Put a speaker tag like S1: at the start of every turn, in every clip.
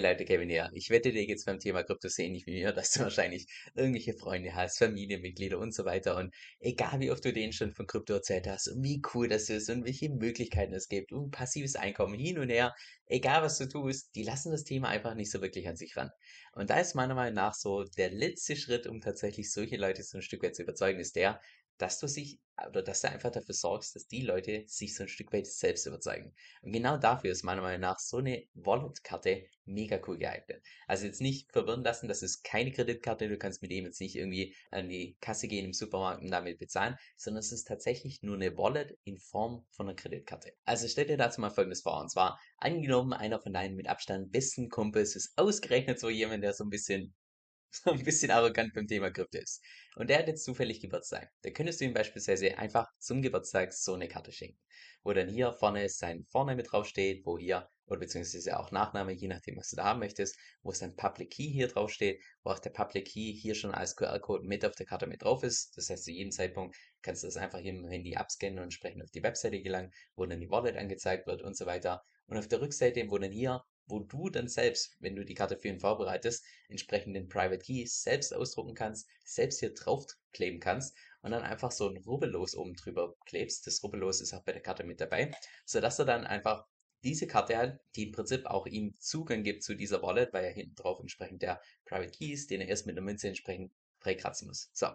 S1: Leute, Kevin hier. Ich wette dir jetzt beim Thema Krypto so ähnlich wie mir, dass du wahrscheinlich irgendwelche Freunde hast, Familienmitglieder und so weiter. Und egal wie oft du denen schon von Krypto erzählt hast und wie cool das ist und welche Möglichkeiten es gibt und passives Einkommen hin und her, egal was du tust, die lassen das Thema einfach nicht so wirklich an sich ran. Und da ist meiner Meinung nach so der letzte Schritt, um tatsächlich solche Leute so ein Stück weit zu überzeugen, ist der, dass du sich oder dass du einfach dafür sorgst, dass die Leute sich so ein Stück weit selbst überzeugen. Und genau dafür ist meiner Meinung nach so eine Wallet-Karte mega cool geeignet. Also jetzt nicht verwirren lassen, das ist keine Kreditkarte, du kannst mit dem jetzt nicht irgendwie an die Kasse gehen im Supermarkt und damit bezahlen, sondern es ist tatsächlich nur eine Wallet in Form von einer Kreditkarte. Also stell dir dazu mal folgendes vor, und zwar angenommen, einer von deinen mit Abstand besten Kumpels ist ausgerechnet so jemand, der so ein bisschen so ein bisschen arrogant beim Thema Krypto ist. Und der hat jetzt zufällig Geburtstag. Da könntest du ihm beispielsweise einfach zum Geburtstag so eine Karte schenken. Wo dann hier vorne sein Vorname draufsteht, wo hier, oder beziehungsweise auch Nachname, je nachdem, was du da haben möchtest, wo sein Public Key hier draufsteht, wo auch der Public Key hier schon als QR-Code mit auf der Karte mit drauf ist. Das heißt, zu jedem Zeitpunkt kannst du das einfach hier im Handy abscannen und entsprechend auf die Webseite gelangen, wo dann die Wallet angezeigt wird und so weiter. Und auf der Rückseite, wo dann hier wo du dann selbst, wenn du die Karte für ihn vorbereitest, entsprechend den Private Key selbst ausdrucken kannst, selbst hier draufkleben kannst und dann einfach so ein Rubbellos oben drüber klebst. Das Rubbellos ist auch bei der Karte mit dabei, sodass er dann einfach diese Karte hat, die im Prinzip auch ihm Zugang gibt zu dieser Wallet, weil er hinten drauf entsprechend der Private Key ist, den er erst mit der Münze entsprechend freikratzen muss. So.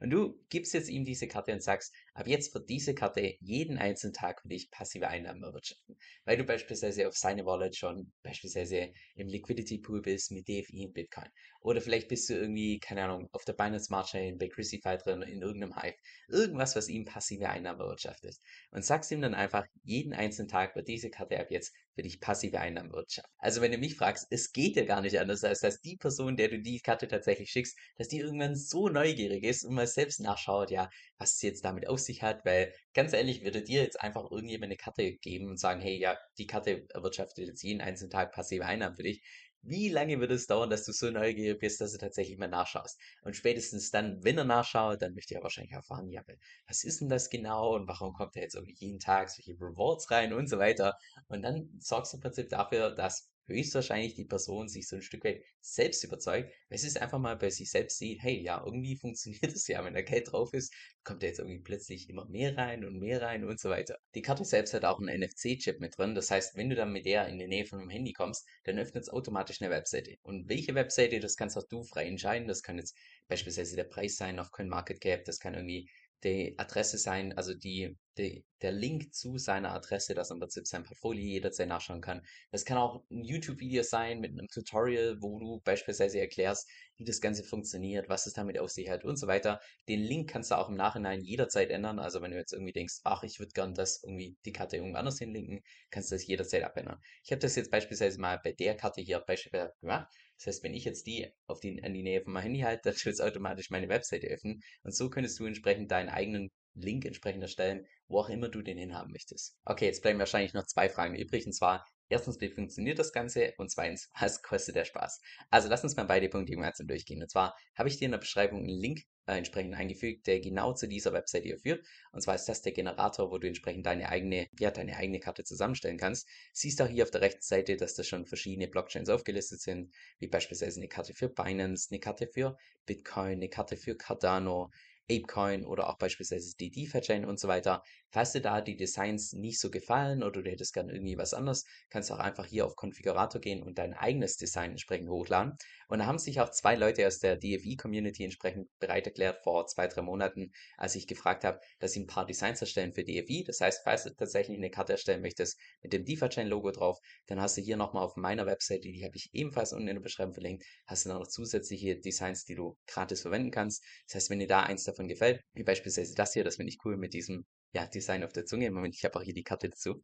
S1: Und du gibst jetzt ihm diese Karte und sagst, ab jetzt wird diese Karte jeden einzelnen Tag für dich passive Einnahmen erwirtschaften. Weil du beispielsweise auf seine Wallet schon beispielsweise im Liquidity Pool bist mit DFI und Bitcoin. Oder vielleicht bist du irgendwie, keine Ahnung, auf der Binance Smart Chain, bei Crucify drin, in irgendeinem Hive. Irgendwas, was ihm passive Einnahmen erwirtschaftet. Und sagst ihm dann einfach, jeden einzelnen Tag wird diese Karte ab jetzt für dich passive Einnahmen erwirtschaften. Also wenn du mich fragst, es geht ja gar nicht anders, als dass die Person, der du die Karte tatsächlich schickst, dass die irgendwann so neugierig ist und mal selbst nachschaut, ja, was es jetzt damit auf sich hat, weil ganz ehrlich, würde dir jetzt einfach irgendjemand eine Karte geben und sagen, hey, ja, die Karte erwirtschaftet jetzt jeden einzelnen Tag passive Einnahmen für dich, wie lange wird es dauern, dass du so neugierig bist, dass du tatsächlich mal nachschaust? Und spätestens dann, wenn er nachschaut, dann möchte er wahrscheinlich erfahren, ja, was ist denn das genau und warum kommt er jetzt irgendwie jeden Tag solche Rewards rein und so weiter. Und dann sorgst du im Prinzip dafür, dass höchstwahrscheinlich die Person sich so ein Stück weit selbst überzeugt, weil sie es einfach mal bei sich selbst sieht, hey, ja, irgendwie funktioniert es ja, wenn da Geld drauf ist, kommt da jetzt irgendwie plötzlich immer mehr rein und mehr rein und so weiter. Die Karte selbst hat auch einen NFC-Chip mit drin, das heißt, wenn du dann mit der in die Nähe von einem Handy kommst, dann öffnet es automatisch eine Webseite. Und welche Webseite, das kannst auch du frei entscheiden, das kann jetzt beispielsweise der Preis sein auf CoinMarketCap, das kann irgendwie die Adresse sein, also die, die, der Link zu seiner Adresse, dass im Prinzip sein Portfolio jederzeit nachschauen kann. Das kann auch ein YouTube-Video sein mit einem Tutorial, wo du beispielsweise erklärst, wie das Ganze funktioniert, was es damit auf sich hat und so weiter. Den Link kannst du auch im Nachhinein jederzeit ändern. Also wenn du jetzt irgendwie denkst, ach, ich würde gern das irgendwie die Karte irgendwo anders hinlinken, kannst du das jederzeit abändern. Ich habe das jetzt beispielsweise mal bei der Karte hier beispielsweise gemacht. Das heißt, wenn ich jetzt die auf die, an die Nähe von meinem Handy halte, dann wird es automatisch meine Webseite öffnen. Und so könntest du entsprechend deinen eigenen Link entsprechend erstellen, wo auch immer du den hinhaben möchtest. Okay, jetzt bleiben wahrscheinlich noch zwei Fragen übrig. Und zwar, erstens, wie funktioniert das Ganze? Und zweitens, was kostet der Spaß? Also lass uns mal beide Punkte gemeinsam durchgehen. Und zwar habe ich dir in der Beschreibung einen Link äh, entsprechend eingefügt, der genau zu dieser Webseite hier führt. Und zwar ist das der Generator, wo du entsprechend deine eigene, ja, deine eigene Karte zusammenstellen kannst. Siehst auch hier auf der rechten Seite, dass da schon verschiedene Blockchains aufgelistet sind, wie beispielsweise eine Karte für Binance, eine Karte für Bitcoin, eine Karte für Cardano, Apecoin oder auch beispielsweise die DeFi-Chain und so weiter. Falls dir da die Designs nicht so gefallen oder du hättest gerne irgendwie was anderes, kannst du auch einfach hier auf Konfigurator gehen und dein eigenes Design entsprechend hochladen. Und da haben sich auch zwei Leute aus der DFI-Community entsprechend bereit erklärt vor zwei, drei Monaten, als ich gefragt habe, dass sie ein paar Designs erstellen für DFI. Das heißt, falls du tatsächlich eine Karte erstellen möchtest mit dem DeFi-Chain-Logo drauf, dann hast du hier nochmal auf meiner Webseite, die habe ich ebenfalls unten in der Beschreibung verlinkt, hast du dann noch zusätzliche Designs, die du gratis verwenden kannst. Das heißt, wenn dir da eins davon gefällt, wie beispielsweise das hier, das finde ich cool mit diesem ja, Design auf der Zunge. Moment, ich habe auch hier die Karte dazu.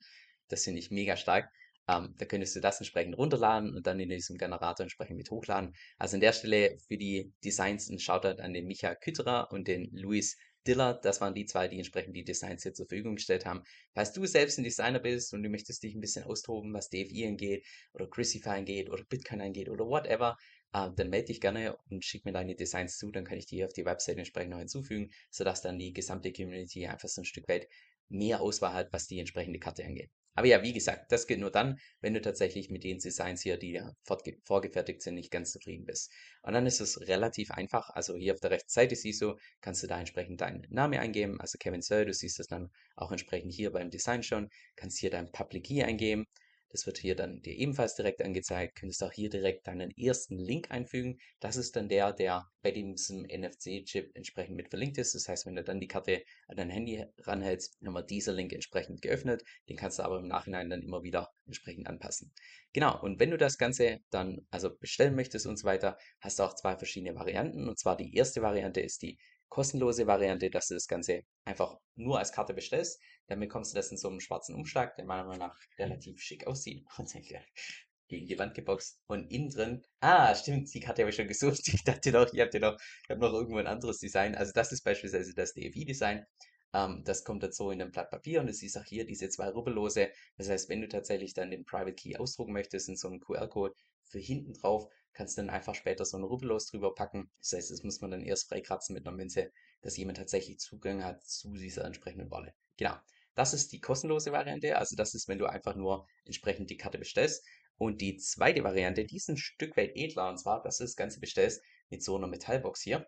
S1: Das finde ich mega stark. Ähm, da könntest du das entsprechend runterladen und dann in diesem Generator entsprechend mit hochladen. Also an der Stelle für die Designs ein Shoutout an den Micha Kütterer und den Luis Diller, das waren die zwei, die entsprechend die Designs hier zur Verfügung gestellt haben. Falls du selbst ein Designer bist und du möchtest dich ein bisschen austoben, was DFI angeht oder Chrisify angeht oder Bitcoin angeht oder whatever, äh, dann melde dich gerne und schick mir deine Designs zu, dann kann ich die auf die Website entsprechend noch hinzufügen, sodass dann die gesamte Community einfach so ein Stück weit mehr Auswahl hat, was die entsprechende Karte angeht. Aber ja, wie gesagt, das geht nur dann, wenn du tatsächlich mit den Designs hier, die vorgefertigt sind, nicht ganz zufrieden bist. Und dann ist es relativ einfach. Also hier auf der rechten Seite siehst du, kannst du da entsprechend deinen Namen eingeben, also Kevin Sir, du siehst das dann auch entsprechend hier beim Design schon, kannst hier dein Public Key eingeben das wird hier dann dir ebenfalls direkt angezeigt. Könntest auch hier direkt deinen ersten Link einfügen. Das ist dann der, der bei diesem NFC-Chip entsprechend mit verlinkt ist. Das heißt, wenn du dann die Karte an dein Handy ranhältst, dann wird dieser Link entsprechend geöffnet. Den kannst du aber im Nachhinein dann immer wieder entsprechend anpassen. Genau, und wenn du das Ganze dann also bestellen möchtest und so weiter, hast du auch zwei verschiedene Varianten. Und zwar die erste Variante ist die kostenlose Variante, dass du das Ganze einfach nur als Karte bestellst. Dann bekommst du das in so einem schwarzen Umschlag, der meiner Meinung nach relativ schick aussieht. Und gegen die Wand geboxt. Und innen drin, ah, stimmt, die Karte habe ich schon gesucht. Ich dachte doch, ihr habt ja noch, ich habe noch irgendwo ein anderes Design. Also das ist beispielsweise das DFI-Design. Ähm, das kommt dazu in einem Blatt Papier und du siehst auch hier diese zwei Rubbellose. Das heißt, wenn du tatsächlich dann den Private Key ausdrucken möchtest in so einem QR-Code für hinten drauf, kannst du dann einfach später so ein Rubbellos drüber packen. Das heißt, das muss man dann erst freikratzen mit einer Münze, dass jemand tatsächlich Zugang hat zu dieser entsprechenden Wolle. Genau. Das ist die kostenlose Variante. Also das ist, wenn du einfach nur entsprechend die Karte bestellst. Und die zweite Variante, die ist ein Stück weit edler. Und zwar, dass du das Ganze bestellst mit so einer Metallbox hier.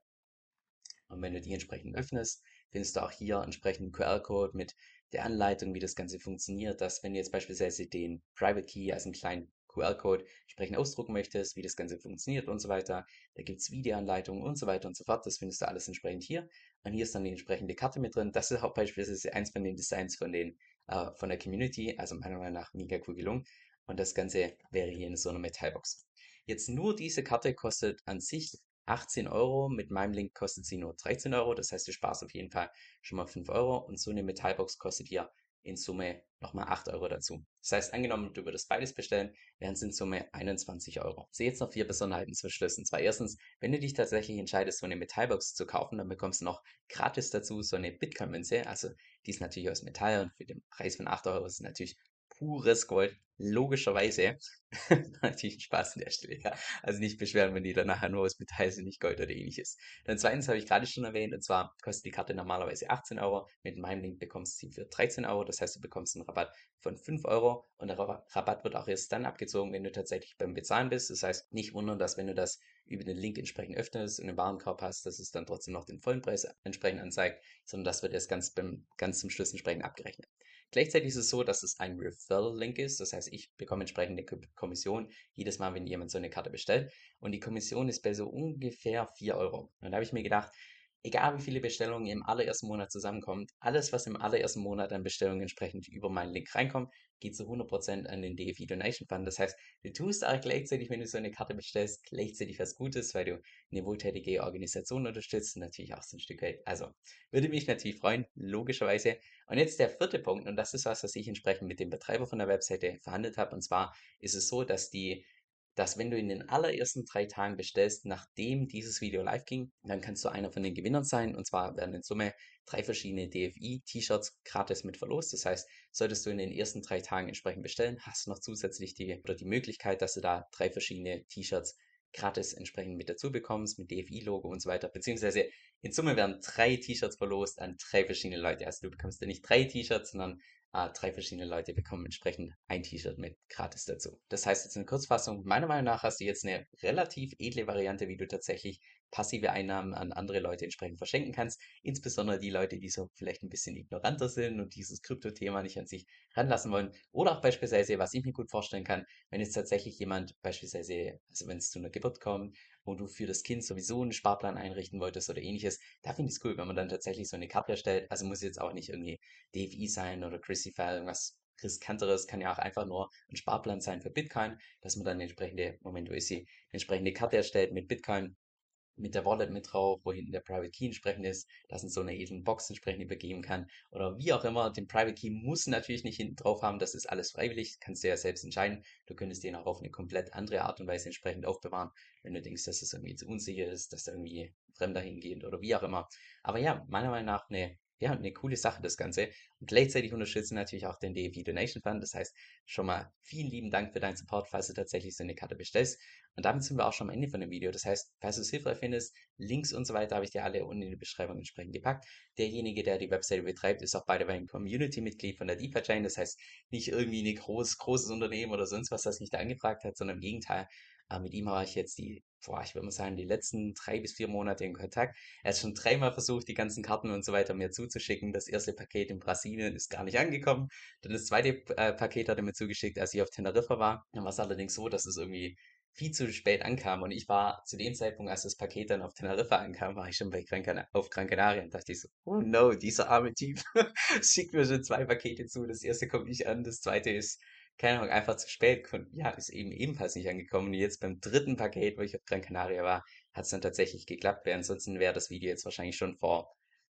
S1: Und wenn du die entsprechend öffnest, findest du auch hier entsprechend QR-Code mit der Anleitung, wie das Ganze funktioniert, dass wenn du jetzt beispielsweise den Private Key als einen kleinen QR-Code entsprechend ausdrucken möchtest, wie das Ganze funktioniert und so weiter. Da gibt es Videoanleitungen und so weiter und so fort. Das findest du alles entsprechend hier. Und hier ist dann die entsprechende Karte mit drin. Das ist auch beispielsweise eins von den Designs von, den, äh, von der Community. Also meiner Meinung nach mega cool gelungen. Und das Ganze wäre hier in so einer Metallbox. Jetzt nur diese Karte kostet an sich 18 Euro. Mit meinem Link kostet sie nur 13 Euro. Das heißt, du sparst auf jeden Fall schon mal 5 Euro. Und so eine Metallbox kostet hier in Summe nochmal 8 Euro dazu. Das heißt, angenommen, du würdest beides bestellen, wären es in Summe 21 Euro. Ich sehe jetzt noch vier Besonderheiten zum Schluss. Und zwar erstens, wenn du dich tatsächlich entscheidest, so eine Metallbox zu kaufen, dann bekommst du noch gratis dazu so eine Bitcoin-Münze. Also die ist natürlich aus Metall und für den Preis von 8 Euro ist es natürlich pures Gold. Logischerweise. Natürlich Spaß an der Stelle, ja. Also nicht beschweren, wenn die dann nachher nur aus Metall sind, nicht Gold oder ähnliches. Dann zweitens habe ich gerade schon erwähnt, und zwar kostet die Karte normalerweise 18 Euro. Mit meinem Link bekommst du sie für 13 Euro. Das heißt, du bekommst einen Rabatt von 5 Euro. Und der Rabatt wird auch erst dann abgezogen, wenn du tatsächlich beim Bezahlen bist. Das heißt, nicht wundern, dass wenn du das über den Link entsprechend öffnest und den Warenkorb hast, dass es dann trotzdem noch den vollen Preis entsprechend anzeigt, sondern das wird erst ganz, beim, ganz zum Schluss entsprechend abgerechnet. Gleichzeitig ist es so, dass es ein Referral-Link ist. Das heißt, ich bekomme entsprechende Kommission jedes Mal, wenn jemand so eine Karte bestellt. Und die Kommission ist bei so ungefähr 4 Euro. Und da habe ich mir gedacht, egal wie viele Bestellungen im allerersten Monat zusammenkommt, alles, was im allerersten Monat an Bestellungen entsprechend über meinen Link reinkommt, geht zu 100% an den DFI Donation Fund. Das heißt, du tust auch gleichzeitig, wenn du so eine Karte bestellst, gleichzeitig was Gutes, weil du eine wohltätige Organisation unterstützt und natürlich auch so ein Stück weit. Also, würde mich natürlich freuen, logischerweise. Und jetzt der vierte Punkt, und das ist was, was ich entsprechend mit dem Betreiber von der Webseite verhandelt habe. Und zwar ist es so, dass die dass wenn du in den allerersten drei Tagen bestellst, nachdem dieses Video live ging, dann kannst du einer von den Gewinnern sein. Und zwar werden in Summe drei verschiedene DFI-T-Shirts gratis mit verlost. Das heißt, solltest du in den ersten drei Tagen entsprechend bestellen, hast du noch zusätzlich die, oder die Möglichkeit, dass du da drei verschiedene T-Shirts gratis entsprechend mit dazu bekommst, mit DFI-Logo und so weiter. Beziehungsweise in Summe werden drei T-Shirts verlost an drei verschiedene Leute. Also du bekommst ja nicht drei T-Shirts, sondern äh, drei verschiedene Leute bekommen entsprechend ein T-Shirt mit gratis dazu. Das heißt jetzt in Kurzfassung, meiner Meinung nach hast du jetzt eine relativ edle Variante, wie du tatsächlich passive Einnahmen an andere Leute entsprechend verschenken kannst. Insbesondere die Leute, die so vielleicht ein bisschen ignoranter sind und dieses Krypto-Thema nicht an sich ranlassen wollen. Oder auch beispielsweise, was ich mir gut vorstellen kann, wenn jetzt tatsächlich jemand beispielsweise, also wenn es zu einer Geburt kommt wo du für das Kind sowieso einen Sparplan einrichten wolltest oder ähnliches, da finde ich es cool, wenn man dann tatsächlich so eine Karte erstellt. Also muss jetzt auch nicht irgendwie DFI sein oder Chrisify, irgendwas riskanteres, kann ja auch einfach nur ein Sparplan sein für Bitcoin, dass man dann entsprechende, Moment, wo ist sie, entsprechende Karte erstellt mit Bitcoin mit der Wallet mit drauf, wo hinten der Private Key entsprechend ist, dass in so einer edlen Box entsprechend übergeben kann oder wie auch immer. Den Private Key muss natürlich nicht hinten drauf haben, das ist alles freiwillig, kannst du ja selbst entscheiden. Du könntest den auch auf eine komplett andere Art und Weise entsprechend aufbewahren, wenn du denkst, dass es irgendwie zu unsicher ist, dass da irgendwie Fremder hingehen oder wie auch immer. Aber ja, meiner Meinung nach eine ja, eine coole Sache, das Ganze. Und gleichzeitig unterstützen natürlich auch den DFI Donation Fund. Das heißt, schon mal vielen lieben Dank für deinen Support, falls du tatsächlich so eine Karte bestellst. Und damit sind wir auch schon am Ende von dem Video. Das heißt, falls du es hilfreich findest, Links und so weiter habe ich dir alle unten in die Beschreibung entsprechend gepackt. Derjenige, der die Webseite betreibt, ist auch by the way ein Community-Mitglied von der DeFi Chain. Das heißt, nicht irgendwie ein groß, großes Unternehmen oder sonst was, das mich da angefragt hat, sondern im Gegenteil, aber mit ihm war ich jetzt die, boah, ich würde mal sagen, die letzten drei bis vier Monate in Kontakt. Er hat schon dreimal versucht, die ganzen Karten und so weiter mir zuzuschicken. Das erste Paket in Brasilien ist gar nicht angekommen. Dann das zweite äh, Paket hat er mir zugeschickt, als ich auf Teneriffa war. Dann war es allerdings so, dass es irgendwie viel zu spät ankam und ich war zu dem Zeitpunkt, als das Paket dann auf Teneriffa ankam, war ich schon bei Gran auf Gran Canaria und dachte ich so, oh no, dieser arme Typ schickt mir schon zwei Pakete zu. Das erste kommt nicht an, das zweite ist keine Ahnung, einfach zu spät. Ja, ist eben ebenfalls nicht angekommen. Und jetzt beim dritten Paket, wo ich auf Gran Canaria war, hat es dann tatsächlich geklappt. Weil ansonsten wäre das Video jetzt wahrscheinlich schon vor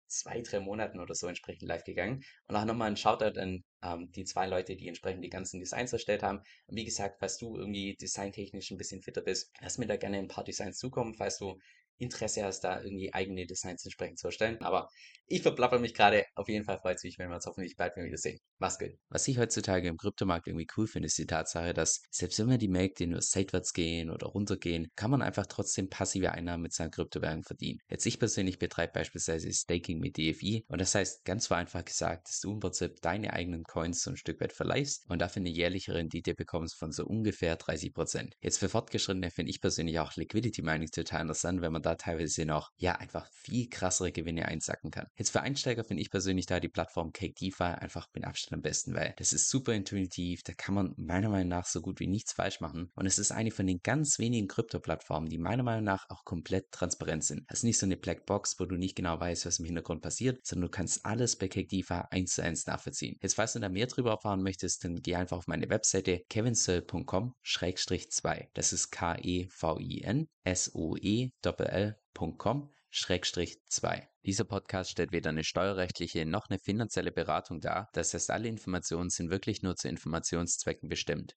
S1: zwei, drei Monaten oder so entsprechend live gegangen. Und auch nochmal ein Shoutout an ähm, die zwei Leute, die entsprechend die ganzen Designs erstellt haben. Und wie gesagt, falls du irgendwie designtechnisch ein bisschen fitter bist, lass mir da gerne ein paar Designs zukommen, falls du Interesse hast, da irgendwie eigene Designs entsprechend zu erstellen. Aber ich verplapper mich gerade. Auf jeden Fall freut es mich, wenn wir uns hoffentlich bald wieder sehen. Mach's gut.
S2: Was ich heutzutage im Kryptomarkt irgendwie cool finde, ist die Tatsache, dass selbst wenn wir die Märkte nur seitwärts gehen oder runtergehen, kann man einfach trotzdem passive Einnahmen mit seinen Kryptowährungen verdienen. Jetzt ich persönlich betreibe beispielsweise Staking mit DFI und das heißt ganz vereinfacht gesagt, dass du im Prinzip deine eigenen Coins so ein Stück weit verleihst und dafür eine jährliche Rendite bekommst von so ungefähr 30%. Jetzt für Fortgeschrittene finde ich persönlich auch Liquidity Mining total interessant, wenn man da da teilweise noch, ja, einfach viel krassere Gewinne einsacken kann. Jetzt für Einsteiger finde ich persönlich da die Plattform Cake DeFi einfach mit Abstand am besten, weil das ist super intuitiv, da kann man meiner Meinung nach so gut wie nichts falsch machen und es ist eine von den ganz wenigen Krypto-Plattformen, die meiner Meinung nach auch komplett transparent sind. Ist nicht so eine Blackbox, wo du nicht genau weißt, was im Hintergrund passiert, sondern du kannst alles bei Cake DeFi eins zu eins nachvollziehen. Jetzt, falls du da mehr drüber erfahren möchtest, dann geh einfach auf meine Webseite kevinsoe.com-2. Das ist K-E-V-I-N soel.com-2. Dieser Podcast stellt weder eine steuerrechtliche noch eine finanzielle Beratung dar. Das heißt, alle Informationen sind wirklich nur zu Informationszwecken bestimmt.